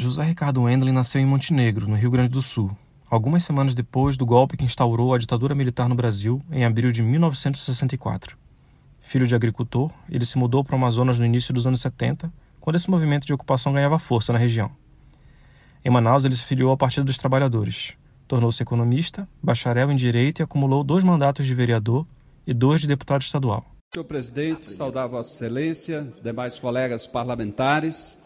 José Ricardo Wendlin nasceu em Montenegro, no Rio Grande do Sul, algumas semanas depois do golpe que instaurou a ditadura militar no Brasil em abril de 1964. Filho de agricultor, ele se mudou para o Amazonas no início dos anos 70, quando esse movimento de ocupação ganhava força na região. Em Manaus, ele se filiou ao Partido dos Trabalhadores. Tornou-se economista, bacharel em Direito e acumulou dois mandatos de vereador e dois de deputado estadual. Senhor presidente, saudar Vossa Excelência, demais colegas parlamentares.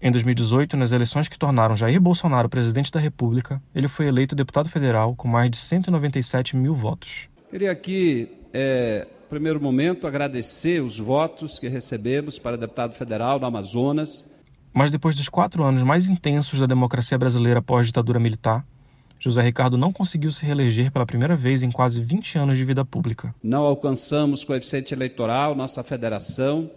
Em 2018, nas eleições que tornaram Jair Bolsonaro presidente da República, ele foi eleito deputado federal com mais de 197 mil votos. Queria aqui, é, primeiro momento, agradecer os votos que recebemos para deputado federal no Amazonas. Mas depois dos quatro anos mais intensos da democracia brasileira pós-ditadura militar, José Ricardo não conseguiu se reeleger pela primeira vez em quase 20 anos de vida pública. Não alcançamos coeficiente eleitoral, nossa federação,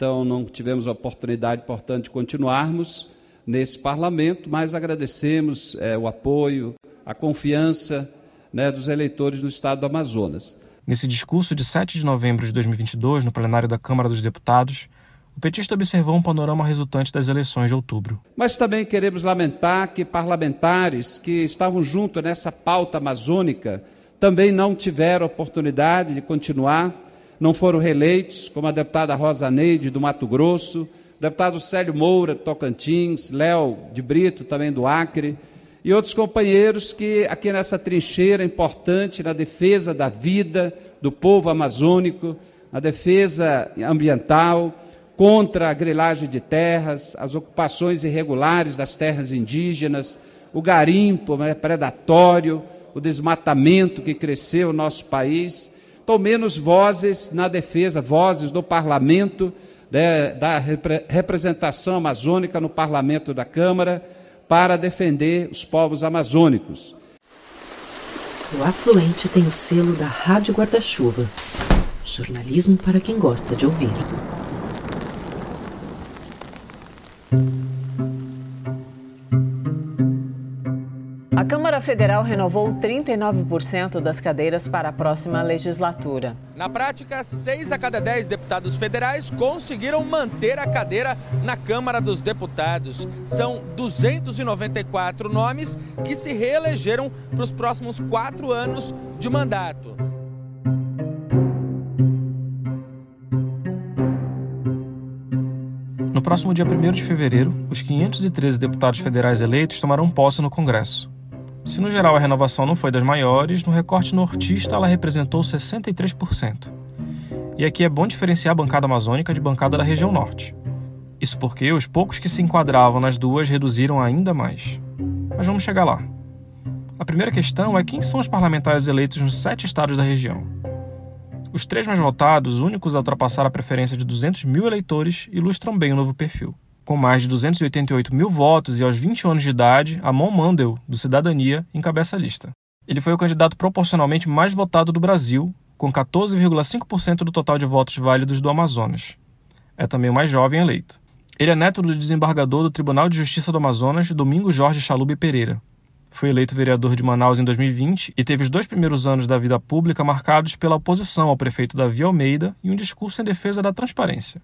então não tivemos a oportunidade, portanto, de continuarmos nesse parlamento, mas agradecemos é, o apoio, a confiança né, dos eleitores no estado do Amazonas. Nesse discurso de 7 de novembro de 2022, no plenário da Câmara dos Deputados, o petista observou um panorama resultante das eleições de outubro. Mas também queremos lamentar que parlamentares que estavam junto nessa pauta amazônica também não tiveram oportunidade de continuar não foram reeleitos, como a deputada Rosa Neide, do Mato Grosso, deputado Célio Moura, do Tocantins, Léo de Brito, também do Acre, e outros companheiros que, aqui nessa trincheira importante, na defesa da vida do povo amazônico, na defesa ambiental, contra a grilagem de terras, as ocupações irregulares das terras indígenas, o garimpo né, predatório, o desmatamento que cresceu no nosso país menos vozes na defesa, vozes do parlamento, né, da repre representação amazônica no parlamento da Câmara, para defender os povos amazônicos. O Afluente tem o selo da Rádio Guarda-Chuva. Jornalismo para quem gosta de ouvir. Câmara Federal renovou 39% das cadeiras para a próxima legislatura. Na prática, seis a cada dez deputados federais conseguiram manter a cadeira na Câmara dos Deputados. São 294 nomes que se reelegeram para os próximos quatro anos de mandato. No próximo dia 1 de fevereiro, os 513 deputados federais eleitos tomarão posse no Congresso. Se no geral a renovação não foi das maiores, no recorte nortista ela representou 63%. E aqui é bom diferenciar a bancada amazônica de bancada da região norte. Isso porque os poucos que se enquadravam nas duas reduziram ainda mais. Mas vamos chegar lá. A primeira questão é quem são os parlamentares eleitos nos sete estados da região. Os três mais votados, únicos a ultrapassar a preferência de 200 mil eleitores, ilustram bem o novo perfil com mais de 288 mil votos e aos 20 anos de idade, Amon Mandel, do Cidadania, encabeça a lista. Ele foi o candidato proporcionalmente mais votado do Brasil, com 14,5% do total de votos válidos do Amazonas. É também o mais jovem eleito. Ele é neto do desembargador do Tribunal de Justiça do Amazonas, Domingo Jorge Chalube Pereira. Foi eleito vereador de Manaus em 2020 e teve os dois primeiros anos da vida pública marcados pela oposição ao prefeito Davi Almeida e um discurso em defesa da transparência.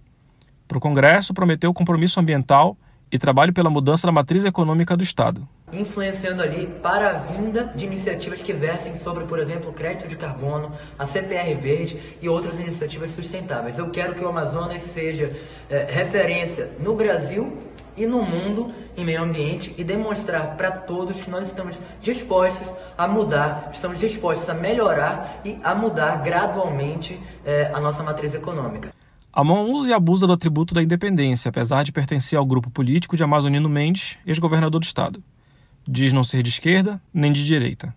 Para o Congresso, prometeu compromisso ambiental e trabalho pela mudança da matriz econômica do Estado. Influenciando ali para a vinda de iniciativas que versem sobre, por exemplo, crédito de carbono, a CPR Verde e outras iniciativas sustentáveis. Eu quero que o Amazonas seja é, referência no Brasil e no mundo em meio ambiente e demonstrar para todos que nós estamos dispostos a mudar, estamos dispostos a melhorar e a mudar gradualmente é, a nossa matriz econômica. Amon usa e abusa do atributo da independência, apesar de pertencer ao grupo político de Amazonino Mendes, ex-governador do estado. Diz não ser de esquerda nem de direita.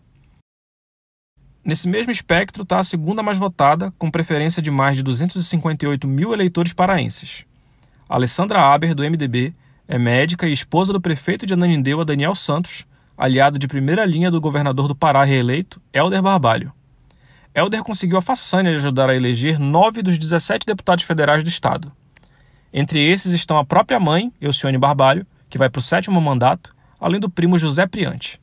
Nesse mesmo espectro está a segunda mais votada, com preferência de mais de 258 mil eleitores paraenses. Alessandra Aber, do MDB, é médica e esposa do prefeito de Ananindeua, Daniel Santos, aliado de primeira linha do governador do Pará reeleito, Helder Barbalho. Helder conseguiu a façanha de ajudar a eleger nove dos 17 deputados federais do Estado. Entre esses estão a própria mãe, Elcione Barbalho, que vai para o sétimo mandato, além do primo José Priante.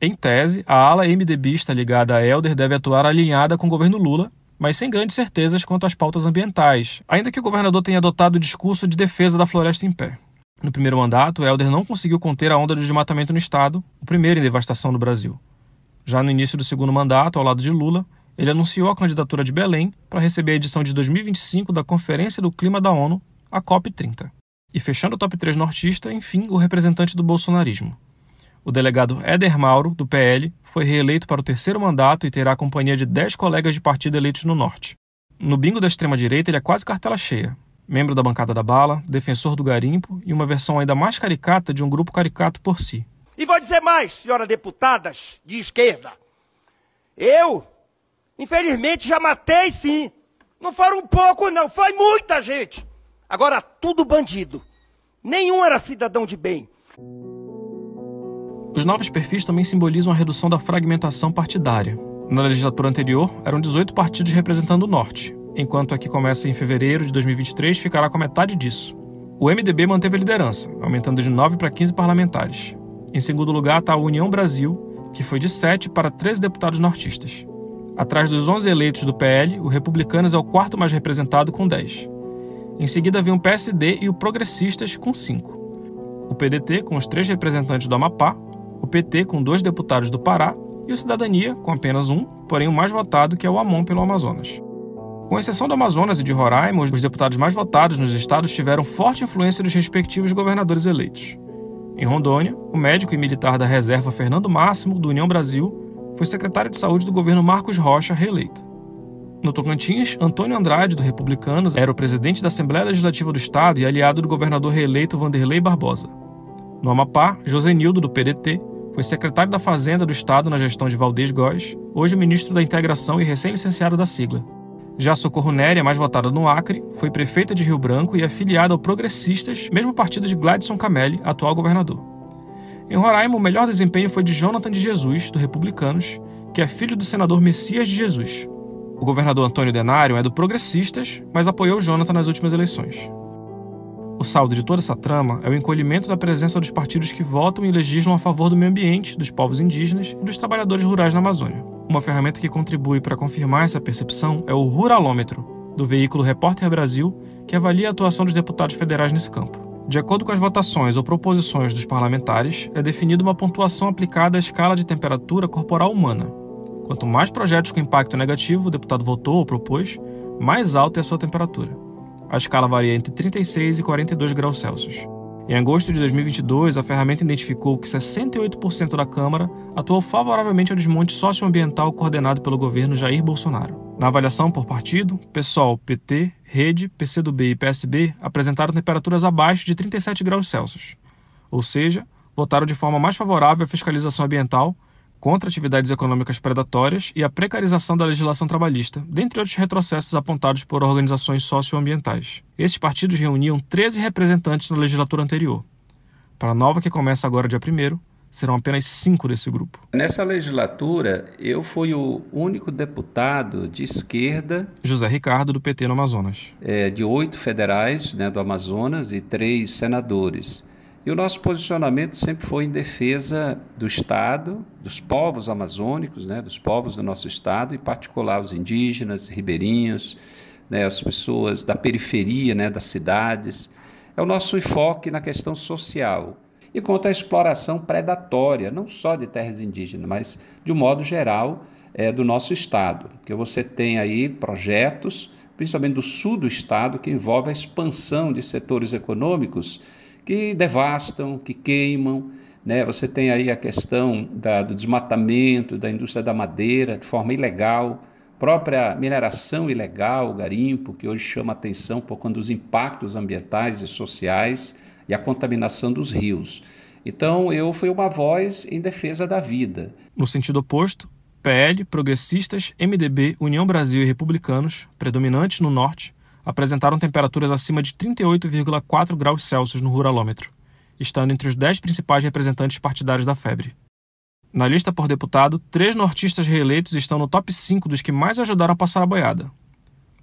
Em tese, a ala MDBista ligada a Helder deve atuar alinhada com o governo Lula, mas sem grandes certezas quanto às pautas ambientais, ainda que o governador tenha adotado o discurso de defesa da floresta em pé. No primeiro mandato, Helder não conseguiu conter a onda de desmatamento no estado, o primeiro em devastação do Brasil. Já no início do segundo mandato, ao lado de Lula, ele anunciou a candidatura de Belém para receber a edição de 2025 da Conferência do Clima da ONU, a COP30. E fechando o top 3 nortista, enfim, o representante do bolsonarismo. O delegado Éder Mauro, do PL, foi reeleito para o terceiro mandato e terá a companhia de 10 colegas de partido eleitos no Norte. No bingo da extrema-direita, ele é quase cartela cheia. Membro da bancada da bala, defensor do garimpo e uma versão ainda mais caricata de um grupo caricato por si. E vou dizer mais, senhoras deputadas de esquerda. Eu, infelizmente, já matei sim. Não foram um pouco, não, foi muita gente. Agora, tudo bandido. Nenhum era cidadão de bem. Os novos perfis também simbolizam a redução da fragmentação partidária. Na legislatura anterior, eram 18 partidos representando o Norte, enquanto a que começa em fevereiro de 2023 ficará com a metade disso. O MDB manteve a liderança, aumentando de 9 para 15 parlamentares. Em segundo lugar está a União Brasil, que foi de 7 para 13 deputados nortistas. Atrás dos 11 eleitos do PL, o Republicanos é o quarto mais representado, com 10. Em seguida vem o PSD e o Progressistas, com 5. O PDT, com os três representantes do Amapá, o PT com dois deputados do Pará e o Cidadania com apenas um, porém o mais votado, que é o Amon pelo Amazonas. Com exceção do Amazonas e de Roraima, os deputados mais votados nos estados tiveram forte influência dos respectivos governadores eleitos. Em Rondônia, o médico e militar da reserva Fernando Máximo, do União Brasil, foi secretário de saúde do governo Marcos Rocha, reeleito. No Tocantins, Antônio Andrade, do Republicanos, era o presidente da Assembleia Legislativa do Estado e aliado do governador reeleito Vanderlei Barbosa. No Amapá, Josenildo, do PDT, foi secretário da Fazenda do Estado na gestão de Valdez Góes, hoje ministro da Integração e recém-licenciado da sigla. Já Socorro Néria, mais votada no Acre, foi prefeita de Rio Branco e afiliada ao Progressistas, mesmo partido de Gladson Camelli, atual governador. Em Roraima, o melhor desempenho foi de Jonathan de Jesus, do Republicanos, que é filho do senador Messias de Jesus. O governador Antônio Denário é do Progressistas, mas apoiou Jonathan nas últimas eleições. O saldo de toda essa trama é o encolhimento da presença dos partidos que votam e legislam a favor do meio ambiente, dos povos indígenas e dos trabalhadores rurais na Amazônia. Uma ferramenta que contribui para confirmar essa percepção é o Ruralômetro, do veículo Repórter Brasil, que avalia a atuação dos deputados federais nesse campo. De acordo com as votações ou proposições dos parlamentares, é definida uma pontuação aplicada à escala de temperatura corporal humana. Quanto mais projetos com impacto negativo o deputado votou ou propôs, mais alta é a sua temperatura. A escala varia entre 36 e 42 graus Celsius. Em agosto de 2022, a ferramenta identificou que 68% da Câmara atuou favoravelmente ao desmonte socioambiental coordenado pelo governo Jair Bolsonaro. Na avaliação por partido, PSOL, PT, Rede, PCdoB e PSB apresentaram temperaturas abaixo de 37 graus Celsius. Ou seja, votaram de forma mais favorável à fiscalização ambiental, contra atividades econômicas predatórias e a precarização da legislação trabalhista, dentre outros retrocessos apontados por organizações socioambientais. Esses partidos reuniam 13 representantes na legislatura anterior. Para a nova que começa agora dia 1 serão apenas cinco desse grupo. Nessa legislatura, eu fui o único deputado de esquerda. José Ricardo, do PT no Amazonas. É, de oito federais né, do Amazonas e três senadores. E o nosso posicionamento sempre foi em defesa do Estado, dos povos amazônicos, né, dos povos do nosso Estado, em particular os indígenas, ribeirinhos, né, as pessoas da periferia, né, das cidades. É o nosso enfoque na questão social. E contra a exploração predatória, não só de terras indígenas, mas de um modo geral é, do nosso Estado. Que você tem aí projetos, principalmente do sul do Estado, que envolvem a expansão de setores econômicos que devastam, que queimam. Né? Você tem aí a questão da, do desmatamento, da indústria da madeira de forma ilegal, própria mineração ilegal, garimpo, que hoje chama atenção por conta dos impactos ambientais e sociais e a contaminação dos rios. Então, eu fui uma voz em defesa da vida. No sentido oposto, PL, progressistas, MDB, União Brasil e republicanos, predominantes no norte, apresentaram temperaturas acima de 38,4 graus Celsius no ruralômetro, estando entre os dez principais representantes partidários da febre. Na lista por deputado, três nortistas reeleitos estão no top 5 dos que mais ajudaram a passar a boiada.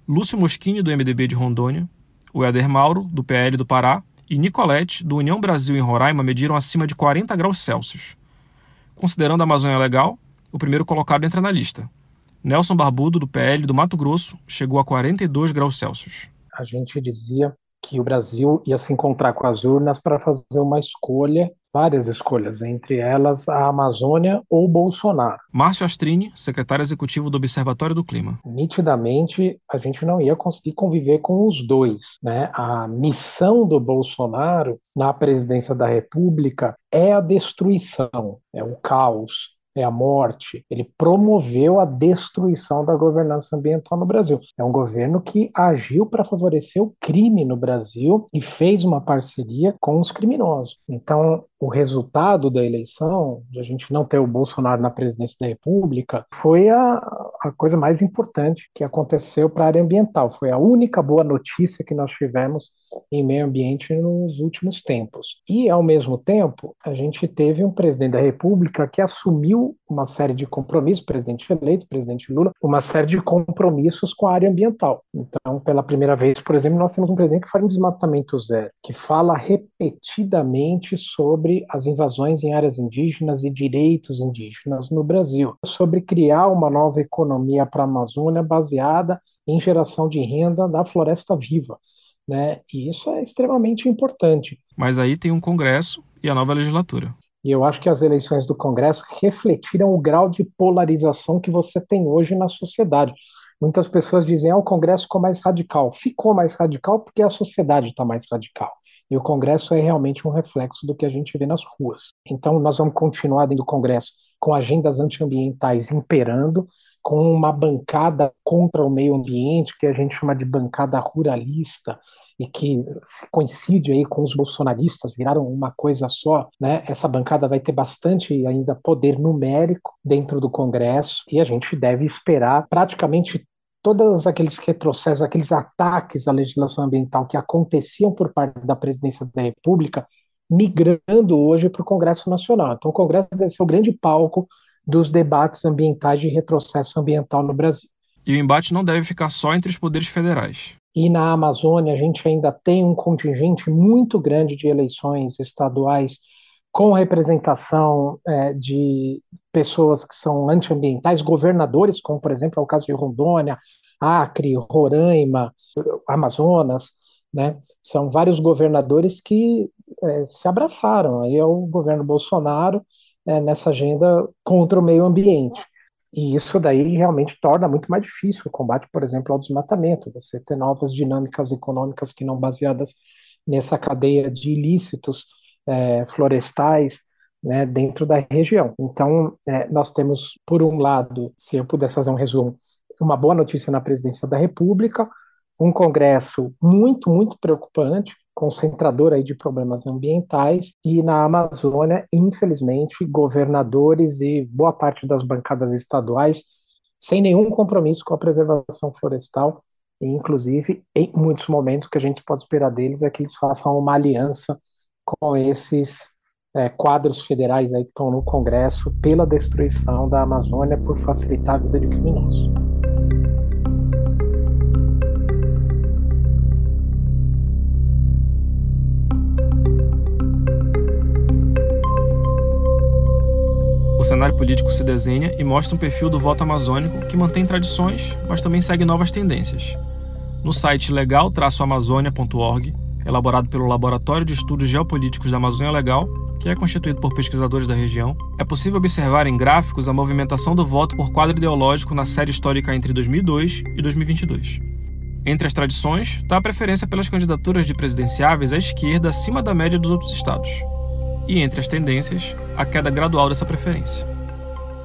Lúcio Moschini, do MDB de Rondônia, o Éder Mauro, do PL do Pará, e Nicolette, do União Brasil em Roraima, mediram acima de 40 graus Celsius. Considerando a Amazônia legal, o primeiro colocado entra na lista, Nelson Barbudo, do PL do Mato Grosso, chegou a 42 graus Celsius. A gente dizia que o Brasil ia se encontrar com as urnas para fazer uma escolha, várias escolhas, entre elas a Amazônia ou Bolsonaro. Márcio Astrini, secretário executivo do Observatório do Clima. Nitidamente, a gente não ia conseguir conviver com os dois. Né? A missão do Bolsonaro na presidência da República é a destruição, é o caos, é a morte, ele promoveu a destruição da governança ambiental no Brasil. É um governo que agiu para favorecer o crime no Brasil e fez uma parceria com os criminosos. Então, o resultado da eleição, de a gente não ter o Bolsonaro na presidência da República, foi a, a coisa mais importante que aconteceu para a área ambiental. Foi a única boa notícia que nós tivemos em meio ambiente nos últimos tempos. E, ao mesmo tempo, a gente teve um presidente da República que assumiu uma série de compromissos, presidente eleito, presidente Lula, uma série de compromissos com a área ambiental. Então, pela primeira vez, por exemplo, nós temos um presidente que fala em desmatamento zero, que fala repetidamente sobre sobre as invasões em áreas indígenas e direitos indígenas no Brasil, sobre criar uma nova economia para a Amazônia baseada em geração de renda da floresta viva. Né? E isso é extremamente importante. Mas aí tem um Congresso e a nova legislatura. E eu acho que as eleições do Congresso refletiram o grau de polarização que você tem hoje na sociedade. Muitas pessoas dizem, ah, o Congresso ficou mais radical. Ficou mais radical porque a sociedade está mais radical. E o Congresso é realmente um reflexo do que a gente vê nas ruas. Então, nós vamos continuar dentro do Congresso com agendas antiambientais imperando, com uma bancada contra o meio ambiente, que a gente chama de bancada ruralista, e que coincide aí com os bolsonaristas, viraram uma coisa só, né? Essa bancada vai ter bastante ainda poder numérico dentro do Congresso, e a gente deve esperar praticamente todos aqueles retrocessos, aqueles ataques à legislação ambiental que aconteciam por parte da presidência da República, migrando hoje para o Congresso Nacional. Então, o Congresso deve ser o grande palco dos debates ambientais de retrocesso ambiental no Brasil. E o embate não deve ficar só entre os poderes federais. E na Amazônia, a gente ainda tem um contingente muito grande de eleições estaduais com representação é, de pessoas que são antiambientais, governadores, como por exemplo é o caso de Rondônia, Acre, Roraima, Amazonas, né? São vários governadores que é, se abraçaram aí ao governo Bolsonaro é, nessa agenda contra o meio ambiente. E isso daí realmente torna muito mais difícil o combate, por exemplo, ao desmatamento, você ter novas dinâmicas econômicas que não baseadas nessa cadeia de ilícitos é, florestais né, dentro da região. Então, é, nós temos, por um lado, se eu pudesse fazer um resumo, uma boa notícia na presidência da República, um Congresso muito, muito preocupante, concentrador aí de problemas ambientais, e na Amazônia, infelizmente, governadores e boa parte das bancadas estaduais sem nenhum compromisso com a preservação florestal, e inclusive, em muitos momentos, o que a gente pode esperar deles é que eles façam uma aliança com esses é, quadros federais aí que estão no Congresso pela destruição da Amazônia por facilitar a vida de criminosos. Cenário político se desenha e mostra um perfil do voto amazônico que mantém tradições, mas também segue novas tendências. No site legal-amazônia.org, elaborado pelo Laboratório de Estudos Geopolíticos da Amazônia Legal, que é constituído por pesquisadores da região, é possível observar em gráficos a movimentação do voto por quadro ideológico na série histórica entre 2002 e 2022. Entre as tradições, está a preferência pelas candidaturas de presidenciáveis à esquerda acima da média dos outros estados. E entre as tendências, a queda gradual dessa preferência.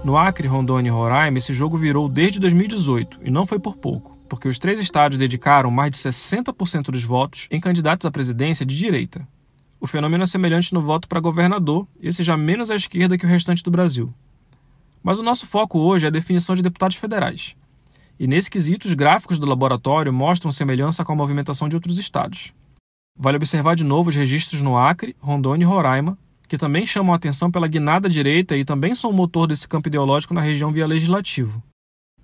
No Acre, Rondônia e Roraima, esse jogo virou desde 2018 e não foi por pouco, porque os três estados dedicaram mais de 60% dos votos em candidatos à presidência de direita, o fenômeno é semelhante no voto para governador, esse já menos à esquerda que o restante do Brasil. Mas o nosso foco hoje é a definição de deputados federais. E nesse quesito, os gráficos do laboratório mostram semelhança com a movimentação de outros estados. Vale observar de novo os registros no Acre, Rondônia e Roraima, que também chamam a atenção pela guinada direita e também são o motor desse campo ideológico na região via legislativo.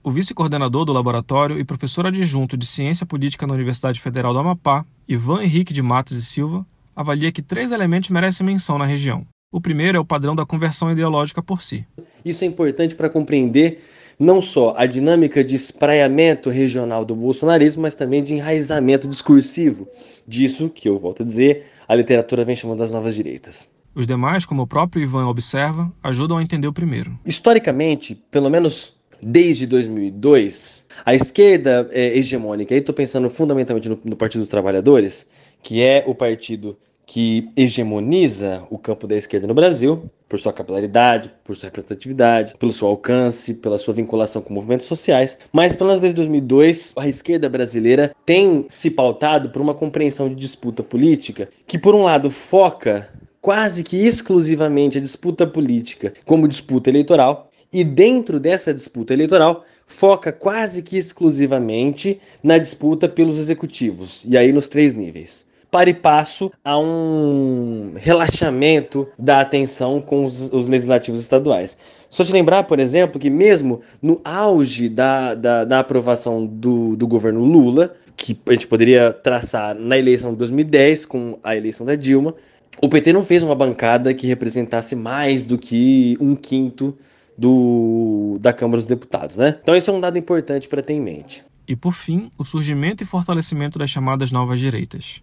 O vice-coordenador do laboratório e professor adjunto de Ciência Política na Universidade Federal do Amapá, Ivan Henrique de Matos e Silva, avalia que três elementos merecem menção na região. O primeiro é o padrão da conversão ideológica por si. Isso é importante para compreender não só a dinâmica de espraiamento regional do bolsonarismo, mas também de enraizamento discursivo. Disso que eu volto a dizer, a literatura vem chamando as novas direitas. Os demais, como o próprio Ivan observa, ajudam a entender o primeiro. Historicamente, pelo menos desde 2002, a esquerda é, hegemônica, aí estou pensando fundamentalmente no, no Partido dos Trabalhadores, que é o partido que hegemoniza o campo da esquerda no Brasil, por sua capilaridade, por sua representatividade, pelo seu alcance, pela sua vinculação com movimentos sociais. Mas, pelo menos desde 2002, a esquerda brasileira tem se pautado por uma compreensão de disputa política que, por um lado, foca quase que exclusivamente a disputa política como disputa eleitoral, e dentro dessa disputa eleitoral foca quase que exclusivamente na disputa pelos executivos, e aí nos três níveis. Para e passo a um relaxamento da atenção com os, os legislativos estaduais. Só te lembrar, por exemplo, que mesmo no auge da, da, da aprovação do, do governo Lula, que a gente poderia traçar na eleição de 2010 com a eleição da Dilma, o PT não fez uma bancada que representasse mais do que um quinto do, da Câmara dos Deputados, né? Então esse é um dado importante para ter em mente. E por fim, o surgimento e fortalecimento das chamadas novas direitas.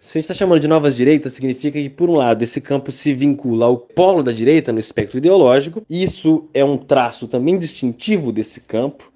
Se a gente está chamando de novas direitas, significa que, por um lado, esse campo se vincula ao polo da direita no espectro ideológico, e isso é um traço também distintivo desse campo,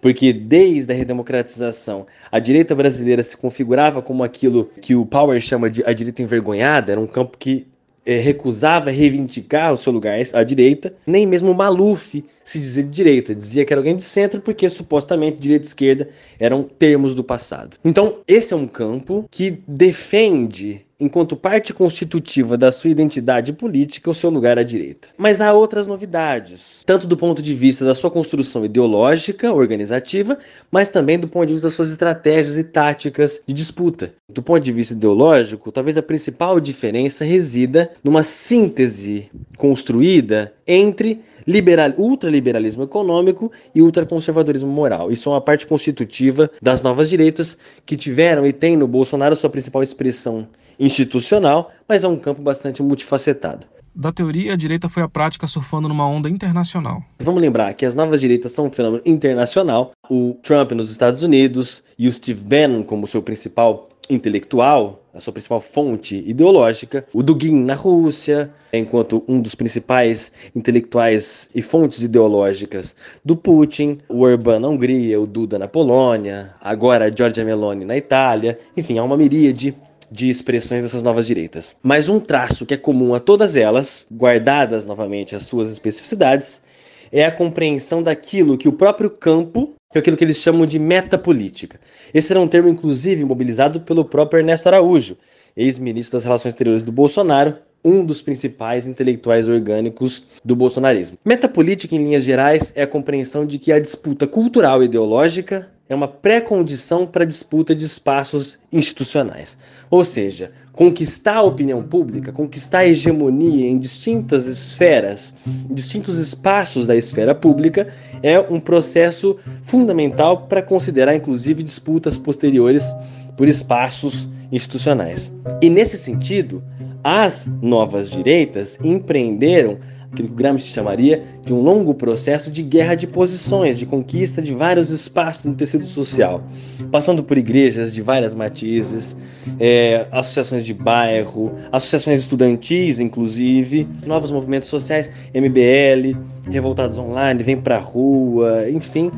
porque desde a redemocratização, a direita brasileira se configurava como aquilo que o Power chama de a direita envergonhada, era um campo que é, recusava reivindicar o seu lugar à direita, nem mesmo Maluf se dizia de direita, dizia que era alguém de centro porque supostamente direita e esquerda eram termos do passado. Então, esse é um campo que defende enquanto parte constitutiva da sua identidade política, o seu lugar à direita. Mas há outras novidades, tanto do ponto de vista da sua construção ideológica, organizativa, mas também do ponto de vista das suas estratégias e táticas de disputa. Do ponto de vista ideológico, talvez a principal diferença resida numa síntese construída entre liberal, ultraliberalismo econômico e ultraconservadorismo moral. Isso é uma parte constitutiva das novas direitas que tiveram e têm no Bolsonaro sua principal expressão institucional, mas é um campo bastante multifacetado. Da teoria, a direita foi à prática surfando numa onda internacional. Vamos lembrar que as novas direitas são um fenômeno internacional. O Trump nos Estados Unidos e o Steve Bannon como seu principal intelectual, a sua principal fonte ideológica, o Dugin na Rússia, enquanto um dos principais intelectuais e fontes ideológicas do Putin, o Orbán na Hungria, o Duda na Polônia, agora a Giorgia Meloni na Itália, enfim, há uma miríade de expressões dessas novas direitas. Mas um traço que é comum a todas elas, guardadas novamente as suas especificidades, é a compreensão daquilo que o próprio campo, que é aquilo que eles chamam de metapolítica. Esse era um termo, inclusive, mobilizado pelo próprio Ernesto Araújo, ex-ministro das Relações Exteriores do Bolsonaro, um dos principais intelectuais orgânicos do bolsonarismo. Metapolítica, em linhas gerais, é a compreensão de que a disputa cultural e ideológica é uma pré-condição para a disputa de espaços institucionais. Ou seja, conquistar a opinião pública, conquistar a hegemonia em distintas esferas, em distintos espaços da esfera pública, é um processo fundamental para considerar, inclusive, disputas posteriores por espaços institucionais. E nesse sentido, as novas direitas empreenderam aquilo que o Gramsci chamaria de um longo processo de guerra de posições, de conquista de vários espaços no tecido social, passando por igrejas de várias matizes, é, associações de bairro, associações estudantis, inclusive, novos movimentos sociais, MBL, Revoltados Online, Vem Pra Rua, enfim,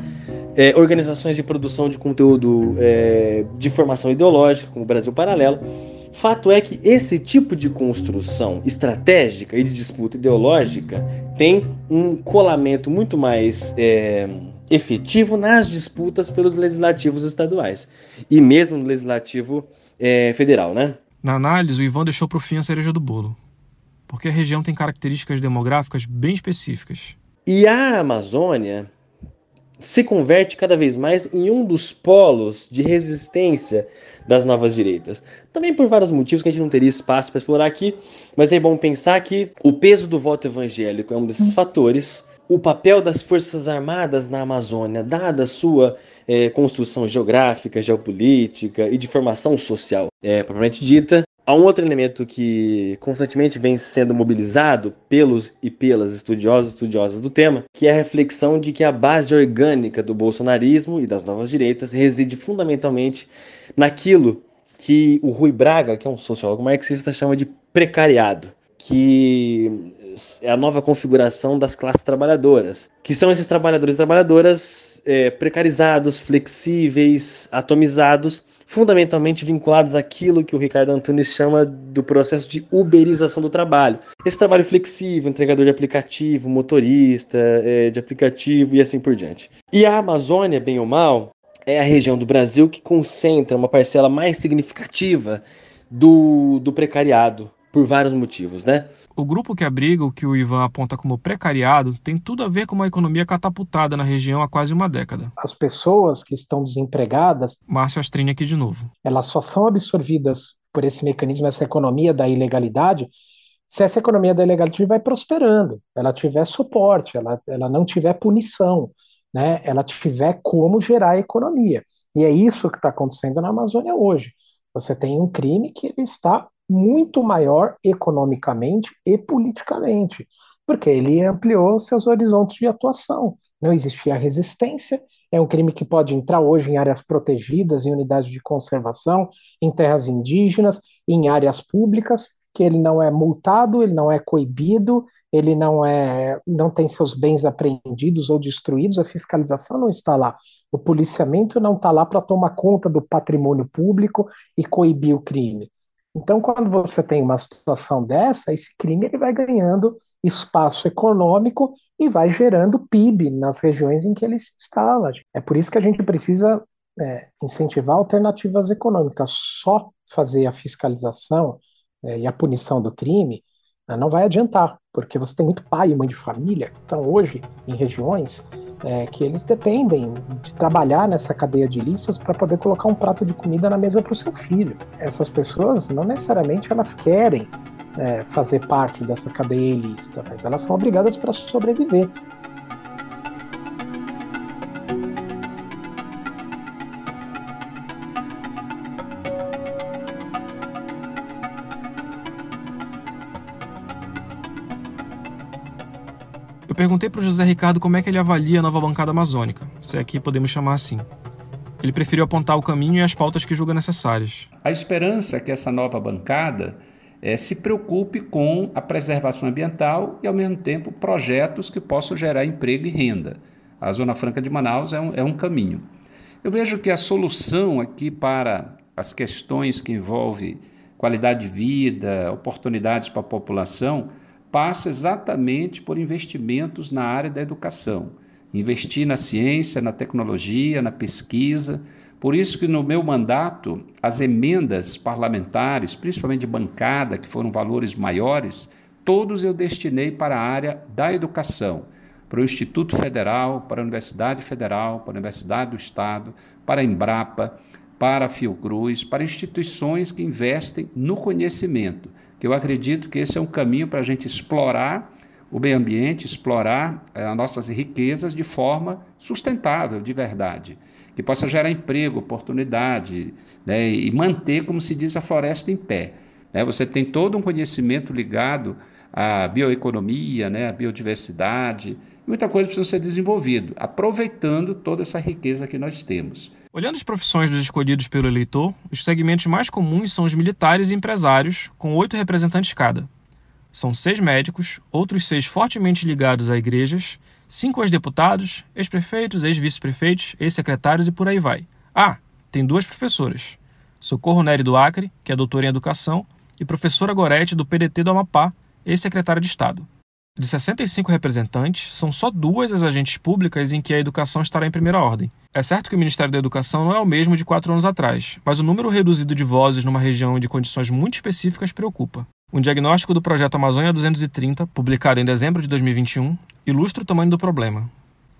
é, organizações de produção de conteúdo é, de formação ideológica, como o Brasil Paralelo, Fato é que esse tipo de construção estratégica e de disputa ideológica tem um colamento muito mais é, efetivo nas disputas pelos legislativos estaduais e mesmo no legislativo é, federal, né? Na análise, o Ivan deixou para o fim a cereja do bolo, porque a região tem características demográficas bem específicas. E a Amazônia se converte cada vez mais em um dos polos de resistência das novas direitas. Também por vários motivos que a gente não teria espaço para explorar aqui, mas é bom pensar que o peso do voto evangélico é um desses fatores. O papel das Forças Armadas na Amazônia, dada a sua é, construção geográfica, geopolítica e de formação social é, propriamente dita, Há um outro elemento que constantemente vem sendo mobilizado pelos e pelas estudiosos e estudiosas do tema, que é a reflexão de que a base orgânica do bolsonarismo e das novas direitas reside fundamentalmente naquilo que o Rui Braga, que é um sociólogo marxista, chama de precariado, que é a nova configuração das classes trabalhadoras, que são esses trabalhadores e trabalhadoras é, precarizados, flexíveis, atomizados, fundamentalmente vinculados àquilo que o Ricardo Antunes chama do processo de uberização do trabalho. Esse trabalho flexível, entregador de aplicativo, motorista é, de aplicativo e assim por diante. E a Amazônia, bem ou mal, é a região do Brasil que concentra uma parcela mais significativa do, do precariado, por vários motivos, né? O grupo que abriga o que o Ivan aponta como precariado tem tudo a ver com uma economia catapultada na região há quase uma década. As pessoas que estão desempregadas. Márcio Astrini aqui de novo. Elas só são absorvidas por esse mecanismo, essa economia da ilegalidade, se essa economia da ilegalidade vai prosperando, ela tiver suporte, ela, ela não tiver punição, né? ela tiver como gerar a economia. E é isso que está acontecendo na Amazônia hoje. Você tem um crime que ele está muito maior economicamente e politicamente, porque ele ampliou seus horizontes de atuação. Não existia resistência, é um crime que pode entrar hoje em áreas protegidas, em unidades de conservação, em terras indígenas, em áreas públicas, que ele não é multado, ele não é coibido, ele não é, não tem seus bens apreendidos ou destruídos, a fiscalização não está lá. O policiamento não está lá para tomar conta do patrimônio público e coibir o crime. Então, quando você tem uma situação dessa, esse crime ele vai ganhando espaço econômico e vai gerando PIB nas regiões em que ele se instala. É por isso que a gente precisa é, incentivar alternativas econômicas. Só fazer a fiscalização é, e a punição do crime né, não vai adiantar, porque você tem muito pai e mãe de família que estão hoje em regiões é, que eles dependem de trabalhar nessa cadeia de ilícitos para poder colocar um prato de comida na mesa para o seu filho. Essas pessoas não necessariamente elas querem é, fazer parte dessa cadeia ilícita, mas elas são obrigadas para sobreviver. Perguntei para o José Ricardo como é que ele avalia a nova bancada amazônica, se aqui podemos chamar assim. Ele preferiu apontar o caminho e as pautas que julga necessárias. A esperança é que essa nova bancada é, se preocupe com a preservação ambiental e, ao mesmo tempo, projetos que possam gerar emprego e renda. A Zona Franca de Manaus é um, é um caminho. Eu vejo que a solução aqui para as questões que envolvem qualidade de vida, oportunidades para a população, passa exatamente por investimentos na área da educação. Investir na ciência, na tecnologia, na pesquisa. Por isso que no meu mandato, as emendas parlamentares, principalmente de bancada, que foram valores maiores, todos eu destinei para a área da educação, para o Instituto Federal, para a Universidade Federal, para a Universidade do Estado, para a Embrapa, para a Fiocruz, para instituições que investem no conhecimento que eu acredito que esse é um caminho para a gente explorar o meio ambiente, explorar eh, as nossas riquezas de forma sustentável, de verdade, que possa gerar emprego, oportunidade né, e manter, como se diz, a floresta em pé. Né? Você tem todo um conhecimento ligado à bioeconomia, né, à biodiversidade, muita coisa precisa ser desenvolvido, aproveitando toda essa riqueza que nós temos. Olhando as profissões dos escolhidos pelo eleitor, os segmentos mais comuns são os militares e empresários, com oito representantes cada. São seis médicos, outros seis fortemente ligados a igrejas, cinco ex-deputados, ex-prefeitos, ex-vice-prefeitos, ex-secretários e por aí vai. Ah, tem duas professoras. Socorro Nery do Acre, que é doutora em educação, e professora Gorete do PDT do Amapá, ex-secretária de Estado. De 65 representantes, são só duas as agentes públicas em que a educação estará em primeira ordem. É certo que o Ministério da Educação não é o mesmo de quatro anos atrás, mas o número reduzido de vozes numa região de condições muito específicas preocupa. Um diagnóstico do projeto Amazônia 230, publicado em dezembro de 2021, ilustra o tamanho do problema.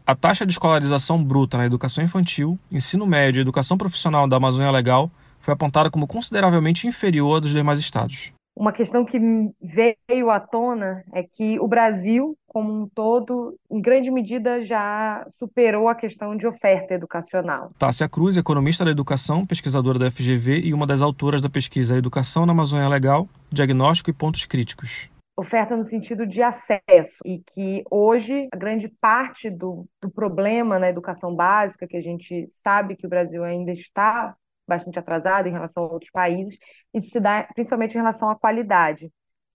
A taxa de escolarização bruta na educação infantil, ensino médio e educação profissional da Amazônia Legal foi apontada como consideravelmente inferior à dos demais estados. Uma questão que veio à tona é que o Brasil, como um todo, em grande medida já superou a questão de oferta educacional. Tássia Cruz, economista da educação, pesquisadora da FGV e uma das autoras da pesquisa Educação na Amazônia Legal, Diagnóstico e Pontos Críticos oferta no sentido de acesso, e que hoje a grande parte do, do problema na educação básica, que a gente sabe que o Brasil ainda está bastante atrasado em relação a outros países, isso se dá principalmente em relação à qualidade.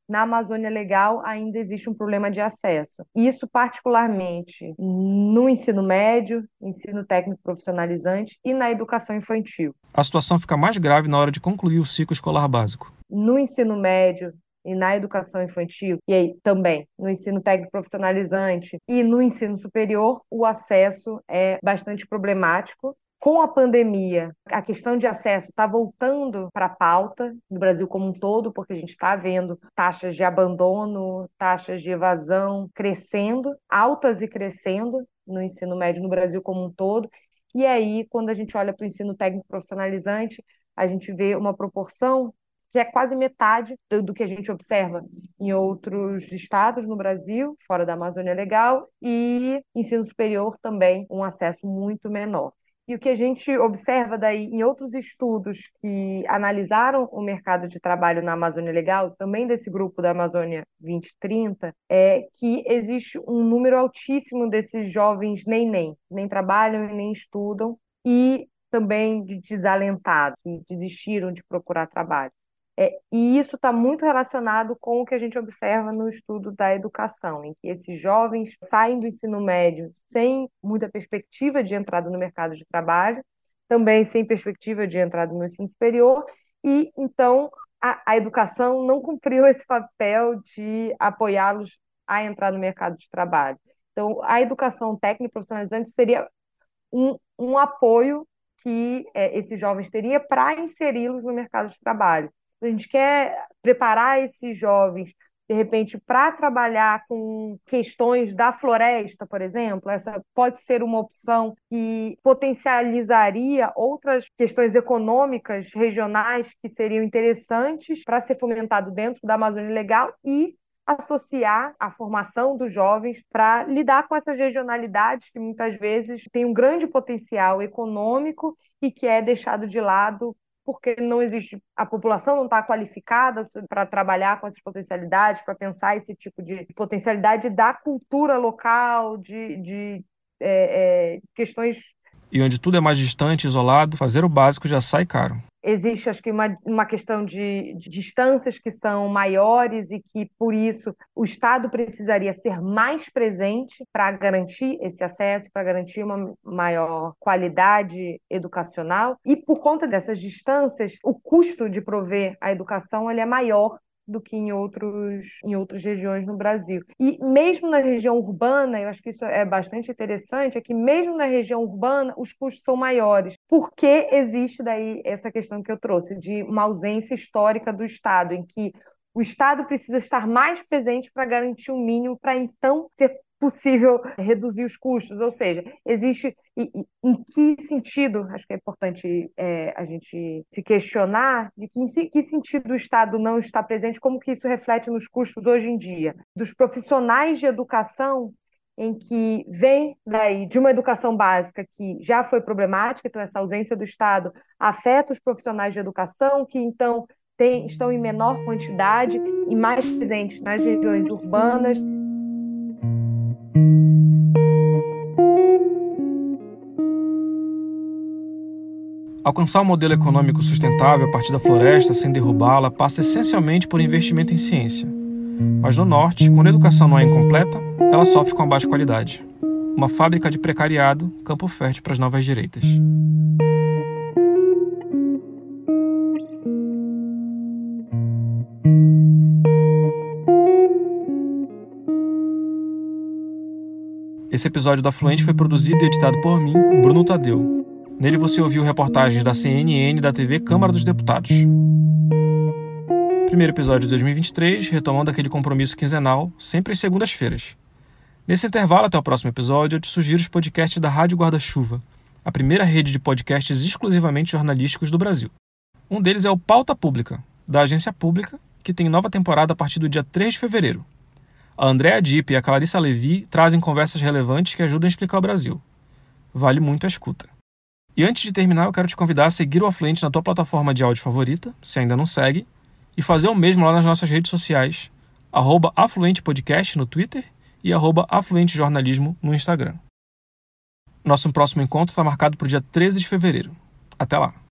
Na Amazônia Legal ainda existe um problema de acesso. Isso particularmente no ensino médio, ensino técnico profissionalizante e na educação infantil. A situação fica mais grave na hora de concluir o ciclo escolar básico. No ensino médio, e na educação infantil, e aí também no ensino técnico profissionalizante e no ensino superior, o acesso é bastante problemático com a pandemia, a questão de acesso está voltando para a pauta no Brasil como um todo, porque a gente está vendo taxas de abandono, taxas de evasão crescendo, altas e crescendo no ensino médio no Brasil como um todo. E aí, quando a gente olha para o ensino técnico profissionalizante, a gente vê uma proporção que é quase metade do, que a gente observa em outros estados no Brasil, fora da Amazônia Legal, e ensino superior também um acesso muito menor. E o que a gente observa daí em outros estudos que analisaram o mercado de trabalho na Amazônia Legal, também desse grupo da Amazônia 2030, é que existe um número altíssimo desses jovens nem nem, nem trabalham e nem estudam, e também de desalentados, que desistiram de procurar trabalho. É, e isso está muito relacionado com o que a gente observa no estudo da educação, em que esses jovens saem do ensino médio sem muita perspectiva de entrada no mercado de trabalho, também sem perspectiva de entrada no ensino superior, e então a, a educação não cumpriu esse papel de apoiá-los a entrar no mercado de trabalho. Então, a educação técnica profissionalizante seria um, um apoio que é, esses jovens teriam para inseri-los no mercado de trabalho a gente quer preparar esses jovens, de repente, para trabalhar com questões da floresta, por exemplo, essa pode ser uma opção que potencializaria outras questões econômicas regionais que seriam interessantes para ser fomentado dentro da Amazônia Legal e associar a formação dos jovens para lidar com essas regionalidades que muitas vezes têm um grande potencial econômico e que é deixado de lado porque não existe, a população não está qualificada para trabalhar com essas potencialidades, para pensar esse tipo de potencialidade da cultura local, de, de é, é, questões. E onde tudo é mais distante, isolado, fazer o básico já sai caro existe, acho que, uma, uma questão de, de, distâncias que são maiores e que, por isso, o Estado precisaria ser mais presente para garantir esse acesso, para garantir uma maior qualidade educacional. E, por conta dessas distâncias, o custo de prover a educação ele é maior do que em, outros, em outras regiões no Brasil. E mesmo na região urbana, eu acho que isso é bastante interessante, é que mesmo na região urbana os custos são maiores. Porque existe daí essa questão que eu trouxe, de uma ausência histórica do Estado, em que o Estado precisa estar mais presente para garantir um mínimo, para então ser possível reduzir os custos, ou seja, existe em que sentido, acho que é importante é, a gente se questionar de que, em que sentido o Estado não está presente, como que isso reflete nos custos hoje em dia, dos profissionais de educação em que vem daí de uma educação básica que já foi problemática, então essa ausência do Estado afeta os profissionais de educação que então tem, estão em menor quantidade e mais presentes nas regiões urbanas. Alcançar um modelo econômico sustentável a partir da floresta sem derrubá-la passa essencialmente por investimento em ciência. Mas no norte, quando a educação não é incompleta, ela sofre com a baixa qualidade. Uma fábrica de precariado, campo fértil para as novas direitas. Esse episódio da Fluente foi produzido e editado por mim, Bruno Tadeu. Nele você ouviu reportagens da CNN e da TV Câmara dos Deputados. Primeiro episódio de 2023, retomando aquele compromisso quinzenal, sempre às segundas-feiras. Nesse intervalo até o próximo episódio, eu te sugiro os podcasts da Rádio Guarda-Chuva, a primeira rede de podcasts exclusivamente jornalísticos do Brasil. Um deles é o Pauta Pública, da agência pública que tem nova temporada a partir do dia 3 de fevereiro. A Andrea Dipp e a Clarissa Levi trazem conversas relevantes que ajudam a explicar o Brasil. Vale muito a escuta. E antes de terminar, eu quero te convidar a seguir o Afluente na tua plataforma de áudio favorita, se ainda não segue, e fazer o mesmo lá nas nossas redes sociais, arroba Afluente Podcast no Twitter e arroba Afluente Jornalismo no Instagram. Nosso próximo encontro está marcado para o dia 13 de fevereiro. Até lá!